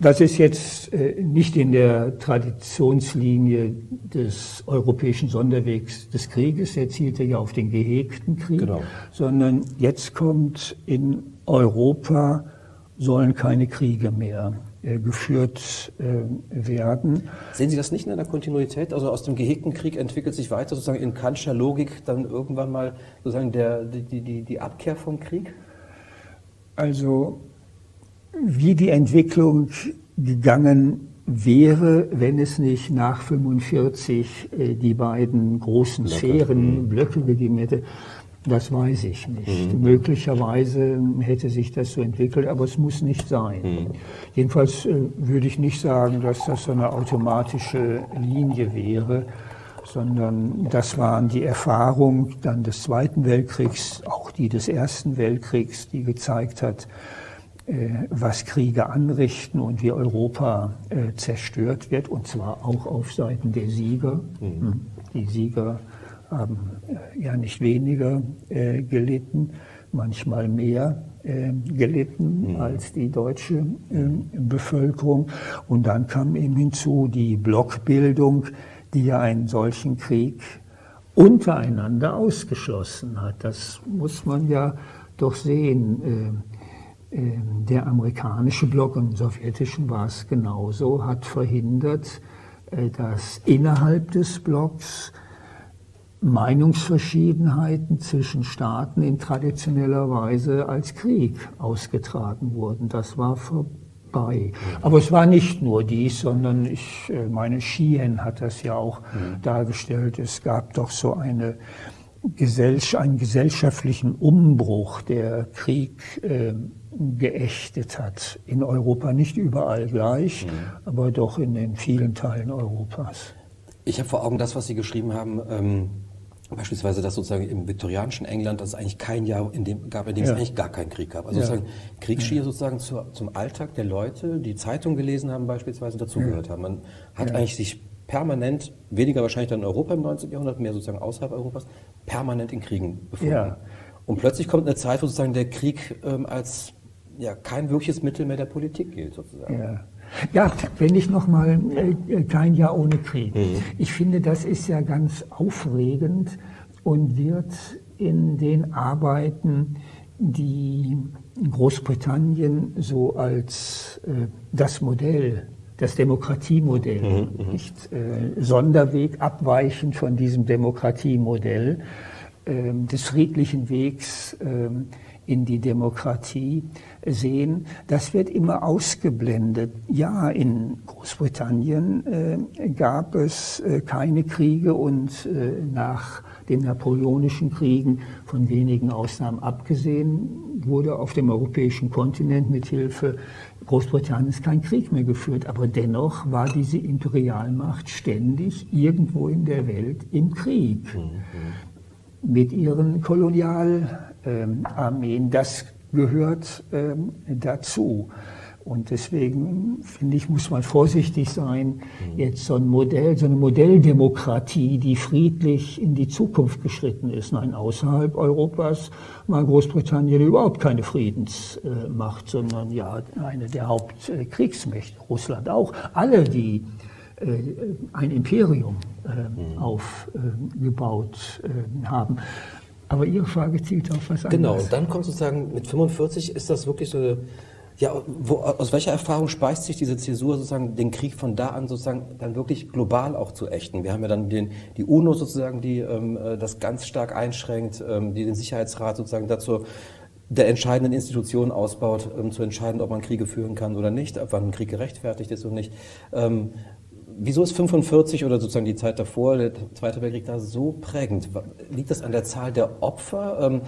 das ist jetzt äh, nicht in der Traditionslinie des europäischen Sonderwegs des Krieges, der zielte ja auf den gehegten Krieg, genau. sondern jetzt kommt in Europa sollen keine Kriege mehr äh, geführt äh, werden. Sehen Sie das nicht in einer Kontinuität? Also aus dem gehegten Krieg entwickelt sich weiter sozusagen in Kantscher Logik dann irgendwann mal sozusagen der, die, die, die Abkehr vom Krieg? Also wie die Entwicklung gegangen wäre, wenn es nicht nach 45 äh, die beiden großen Blöcke. Sphären, mhm. Blöcke gegeben hätte, das weiß ich nicht. Mhm. Möglicherweise hätte sich das so entwickelt, aber es muss nicht sein. Mhm. Jedenfalls äh, würde ich nicht sagen, dass das so eine automatische Linie wäre, sondern das waren die Erfahrungen dann des Zweiten Weltkriegs, auch die des Ersten Weltkriegs, die gezeigt hat, äh, was Kriege anrichten und wie Europa äh, zerstört wird, und zwar auch auf Seiten der Sieger. Mhm. Hm. Die Sieger haben äh, ja nicht weniger gelitten, manchmal mehr gelitten mhm. als die deutsche Bevölkerung. Und dann kam eben hinzu die Blockbildung, die ja einen solchen Krieg untereinander ausgeschlossen hat. Das muss man ja doch sehen ähm, der amerikanische Block und im sowjetischen war es genauso, hat verhindert, äh, dass innerhalb des Blocks Meinungsverschiedenheiten zwischen Staaten in traditioneller Weise als Krieg ausgetragen wurden. Das war vorbei. Aber es war nicht nur dies, sondern ich äh, meine, Sheehan hat das ja auch mhm. dargestellt. Es gab doch so eine einen gesellschaftlichen Umbruch, der Krieg äh, geächtet hat. In Europa nicht überall gleich, mhm. aber doch in den vielen Teilen Europas. Ich habe vor Augen das, was Sie geschrieben haben. Ähm Beispielsweise, dass sozusagen im viktorianischen England es eigentlich kein Jahr in dem gab, in dem ja. es eigentlich gar keinen Krieg gab. Also ja. sozusagen Krieg schien ja. sozusagen zu, zum Alltag der Leute, die Zeitung gelesen haben, beispielsweise dazugehört haben. Man hat eigentlich sich permanent, weniger wahrscheinlich dann in Europa im 19. Jahrhundert, mehr sozusagen außerhalb Europas, permanent in Kriegen befunden. Und plötzlich kommt eine Zeit, wo sozusagen der Krieg ähm, als ja, kein wirkliches Mittel mehr der Politik gilt, sozusagen. Ja. Wenn ich nochmal äh, kein Jahr ohne Krieg. Mhm. Ich finde, das ist ja ganz aufregend und wird in den Arbeiten, die Großbritannien so als äh, das Modell, das Demokratiemodell, mhm, mhm. nicht äh, Sonderweg abweichend von diesem Demokratiemodell äh, des friedlichen Wegs ähm, in die Demokratie sehen, das wird immer ausgeblendet. Ja, in Großbritannien äh, gab es äh, keine Kriege und äh, nach den napoleonischen Kriegen, von wenigen Ausnahmen abgesehen, wurde auf dem europäischen Kontinent mit Hilfe Großbritanniens kein Krieg mehr geführt. Aber dennoch war diese Imperialmacht ständig irgendwo in der Welt im Krieg. Mhm. Mit ihren Kolonial ähm. Das gehört ähm, dazu. Und deswegen finde ich, muss man vorsichtig sein, jetzt so ein Modell, so eine Modelldemokratie, die friedlich in die Zukunft geschritten ist. Nein, außerhalb Europas war Großbritannien überhaupt keine Friedensmacht, sondern ja eine der Hauptkriegsmächte. Russland auch. Alle, die äh, ein Imperium äh, aufgebaut äh, haben. Aber Ihre Frage zielt auf was anderes. Genau, und dann kommt sozusagen mit 45 ist das wirklich so eine, ja, wo, aus welcher Erfahrung speist sich diese Zäsur sozusagen den Krieg von da an sozusagen dann wirklich global auch zu ächten? Wir haben ja dann den, die UNO sozusagen, die ähm, äh, das ganz stark einschränkt, ähm, die den Sicherheitsrat sozusagen dazu der entscheidenden Institutionen ausbaut, um zu entscheiden, ob man Kriege führen kann oder nicht, ob wann ein Krieg gerechtfertigt ist oder nicht. Ähm, Wieso ist 45 oder sozusagen die Zeit davor, der Zweite Weltkrieg, da so prägend? Liegt das an der Zahl der Opfer? Ähm,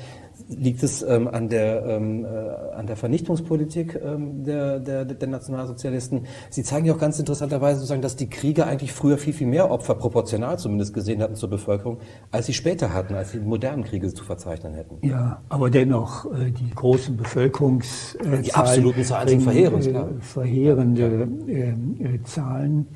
Liegt es ähm, an, der, ähm, äh, an der Vernichtungspolitik ähm, der, der, der Nationalsozialisten? Sie zeigen ja auch ganz interessanterweise sozusagen, dass die Kriege eigentlich früher viel, viel mehr Opfer proportional zumindest gesehen hatten zur Bevölkerung, als sie später hatten, als sie modernen Kriege zu verzeichnen hätten. Ja, aber dennoch äh, die großen Bevölkerungszahlen. Äh, die absoluten Zahlen sind verheerend. Äh, verheerende äh, äh, Zahlen.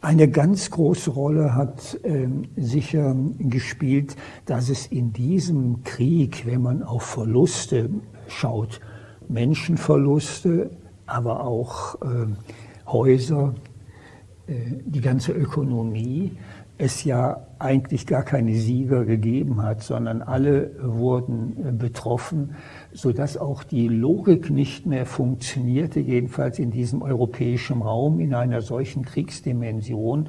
Eine ganz große Rolle hat äh, sicher gespielt, dass es in diesem Krieg, wenn man auf Verluste schaut, Menschenverluste, aber auch äh, Häuser, äh, die ganze Ökonomie, es ja eigentlich gar keine Sieger gegeben hat, sondern alle wurden äh, betroffen, so dass auch die Logik nicht mehr funktionierte, jedenfalls in diesem europäischen Raum in einer solchen Kriegsdimension,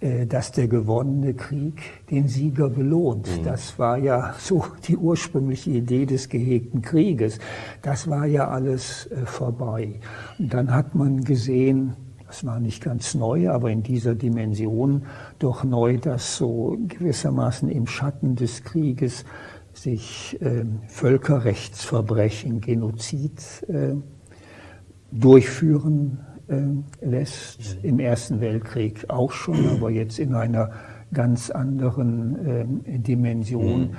äh, dass der gewonnene Krieg den Sieger belohnt. Mhm. Das war ja so die ursprüngliche Idee des gehegten Krieges. Das war ja alles äh, vorbei. Und dann hat man gesehen, das war nicht ganz neu, aber in dieser Dimension doch neu, dass so gewissermaßen im Schatten des Krieges sich äh, Völkerrechtsverbrechen, Genozid äh, durchführen äh, lässt. Im Ersten Weltkrieg auch schon, aber jetzt in einer ganz anderen ähm, Dimension. Mhm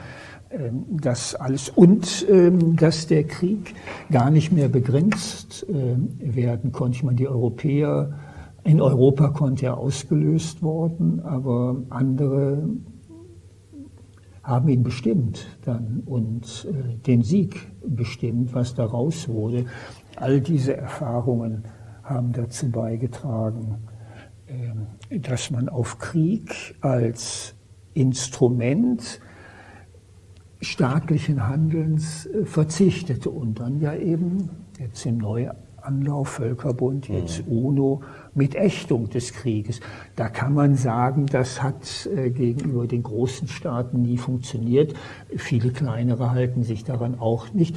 das alles und ähm, dass der Krieg gar nicht mehr begrenzt äh, werden konnte. Ich meine, die Europäer in Europa konnte er ausgelöst worden, aber andere haben ihn bestimmt dann und äh, den Sieg bestimmt, was daraus wurde. All diese Erfahrungen haben dazu beigetragen, dass man auf Krieg als Instrument staatlichen Handelns äh, verzichtete und dann ja eben jetzt im Neuanlauf Völkerbund, jetzt mhm. UNO mit Ächtung des Krieges. Da kann man sagen, das hat äh, gegenüber den großen Staaten nie funktioniert. Viele kleinere halten sich daran auch nicht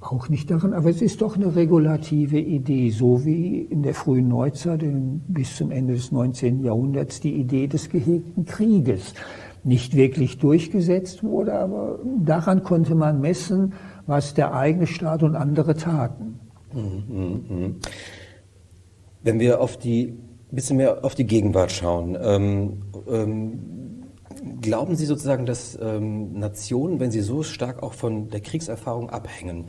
auch nicht daran, aber es ist doch eine regulative Idee, so wie in der frühen Neuzeit bis zum Ende des 19. Jahrhunderts die Idee des gehegten Krieges nicht wirklich durchgesetzt wurde, aber daran konnte man messen, was der eigene Staat und andere taten. Mhm, mh, mh. Wenn wir auf die bisschen mehr auf die Gegenwart schauen, ähm, ähm, glauben Sie sozusagen, dass ähm, Nationen, wenn sie so stark auch von der Kriegserfahrung abhängen,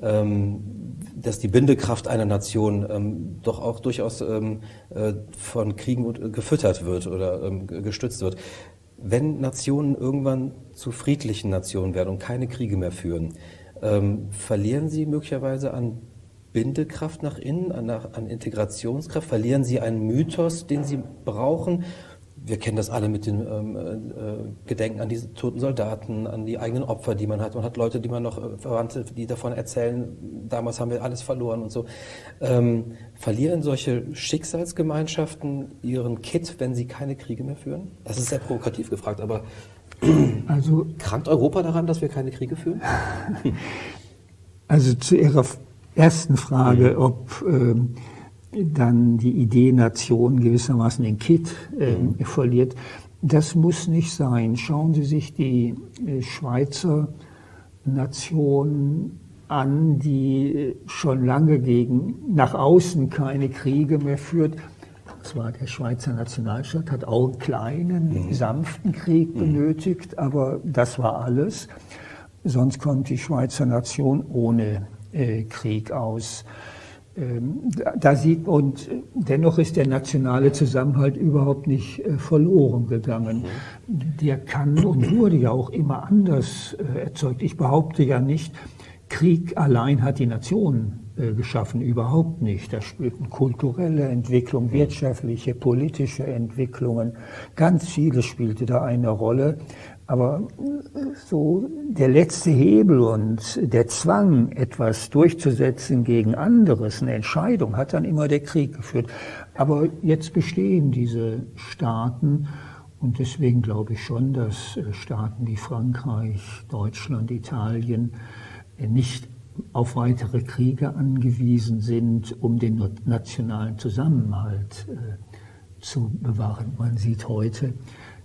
ähm, dass die Bindekraft einer Nation ähm, doch auch durchaus ähm, äh, von Kriegen gefüttert wird oder gestützt wird? Wenn Nationen irgendwann zu friedlichen Nationen werden und keine Kriege mehr führen, verlieren sie möglicherweise an Bindekraft nach innen, an, an Integrationskraft? Verlieren sie einen Mythos, den sie brauchen? Wir kennen das alle mit den ähm, äh, Gedenken an diese toten Soldaten, an die eigenen Opfer, die man hat. Man hat Leute, die man noch äh, Verwandte, die davon erzählen, damals haben wir alles verloren und so. Ähm, verlieren solche Schicksalsgemeinschaften ihren Kit, wenn sie keine Kriege mehr führen? Das ist sehr provokativ gefragt, aber (clears throat) also, krankt Europa daran, dass wir keine Kriege führen? (laughs) Also zu Ihrer ersten Frage, mhm. ob äh, dann die Idee Nation gewissermaßen den Kit äh, mhm. verliert. Das muss nicht sein. Schauen Sie sich die äh, Schweizer Nation an, die äh, schon lange gegen nach außen keine Kriege mehr führt. Zwar der Schweizer Nationalstaat hat auch einen kleinen, mhm. sanften Krieg mhm. benötigt, aber das war alles. Sonst kommt die Schweizer Nation ohne äh, Krieg aus. Ähm, da sieht und dennoch ist der nationale Zusammenhalt überhaupt nicht äh, verloren gegangen. Der kann und wurde ja auch immer anders äh, erzeugt. Ich behaupte ja nicht, Krieg allein hat die Nation geschaffen, überhaupt nicht. Da spielten kulturelle Entwicklung, wirtschaftliche, politische Entwicklungen, ganz vieles spielte da eine Rolle. Aber so der letzte Hebel und der Zwang, etwas durchzusetzen gegen anderes, eine Entscheidung, hat dann immer der Krieg geführt. Aber jetzt bestehen diese Staaten und deswegen glaube ich schon, dass äh, Staaten wie Frankreich, Deutschland, Italien äh, nicht auf weitere Kriege angewiesen sind, um den nationalen Zusammenhalt äh, zu bewahren. Man sieht heute,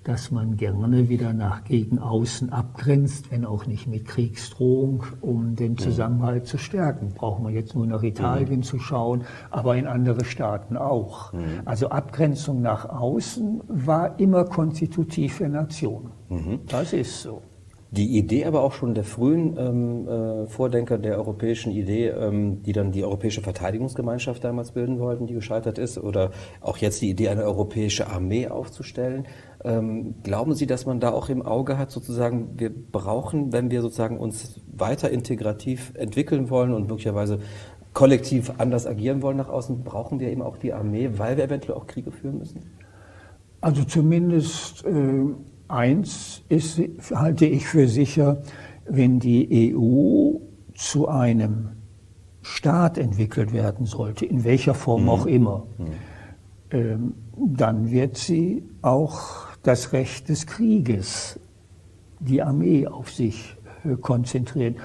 dass man gerne wieder nach gegen außen abgrenzt, wenn auch nicht mit Kriegsdrohung, um den Zusammenhalt zu stärken. Brauchen wir jetzt nur nach Italien zu schauen, aber in andere Staaten auch. Also Abgrenzung nach außen war immer konstitutiv für Nationen. Das ist so. Die Idee aber auch schon der frühen ähm, äh, Vordenker der europäischen Idee, ähm, die dann die Europäische Verteidigungsgemeinschaft damals bilden wollten, die gescheitert ist, oder auch jetzt die Idee, eine europäische Armee aufzustellen. Ähm, glauben Sie, dass man da auch im Auge hat, sozusagen, wir brauchen, wenn wir sozusagen uns weiter integrativ entwickeln wollen und möglicherweise kollektiv anders agieren wollen nach außen, brauchen wir eben auch die Armee, weil wir eventuell auch Kriege führen müssen? Also zumindest äh, eins ist, halte ich für sicher, wenn die EU zu einem Staat entwickelt werden sollte, in welcher Form mhm. auch immer, mhm. ähm, dann wird sie auch das Recht des Krieges, die Armee auf sich äh, konzentrieren.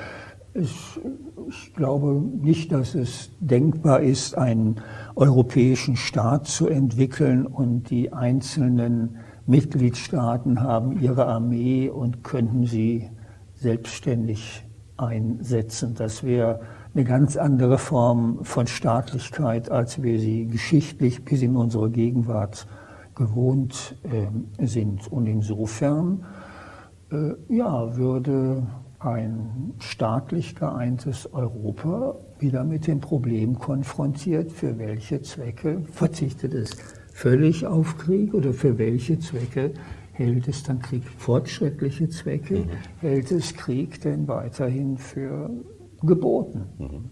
Es, ich glaube nicht, dass es denkbar ist, einen europäischen Staat zu entwickeln und die einzelnen Mitgliedstaaten haben ihre Armee und könnten sie selbstständig einsetzen. Das wäre eine ganz andere Form von Staatlichkeit, als wir sie geschichtlich bis in unsere Gegenwart gewohnt äh, sind. Und insofern äh, ja, würde ein staatlich geeintes Europa wieder mit dem Problem konfrontiert, für welche Zwecke verzichtet es völlig auf Krieg oder für welche Zwecke hält es dann Krieg? Fortschrittliche Zwecke mhm. hält es Krieg denn weiterhin für geboten? Mhm.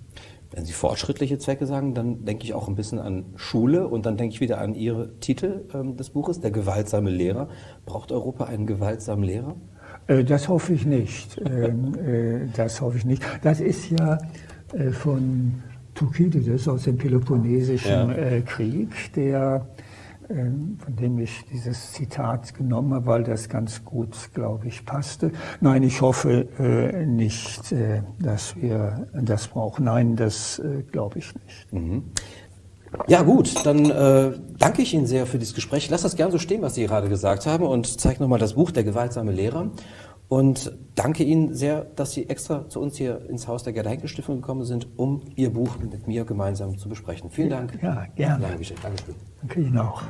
Wenn Sie fortschrittliche Zwecke sagen, dann denke ich auch ein bisschen an Schule und dann denke ich wieder an Ihre Titel ähm, des Buches, Der gewaltsame Lehrer. Braucht Europa einen gewaltsamen Lehrer? Äh, das hoffe ich nicht. (laughs) Ähm, äh, das hoffe ich nicht. Das ist ja äh, von Thukydides aus dem Peloponnesischen ja. Krieg, der von dem ich dieses Zitat genommen habe, weil das ganz gut, glaube ich, passte. Nein, ich hoffe äh, nicht, äh, dass wir das brauchen. Nein, das äh, glaube ich nicht. Mhm. Ja gut, dann äh, danke ich Ihnen sehr für dieses Gespräch. Lass das gern so stehen, was Sie gerade gesagt haben und zeige nochmal das Buch Der gewaltsame Lehrer. Und danke Ihnen sehr, dass Sie extra zu uns hier ins Haus der Gerda Henkel Stiftung gekommen sind, um Ihr Buch mit mir gemeinsam zu besprechen. Vielen Dank. Ja, gerne. Danke, Danke Ihnen auch.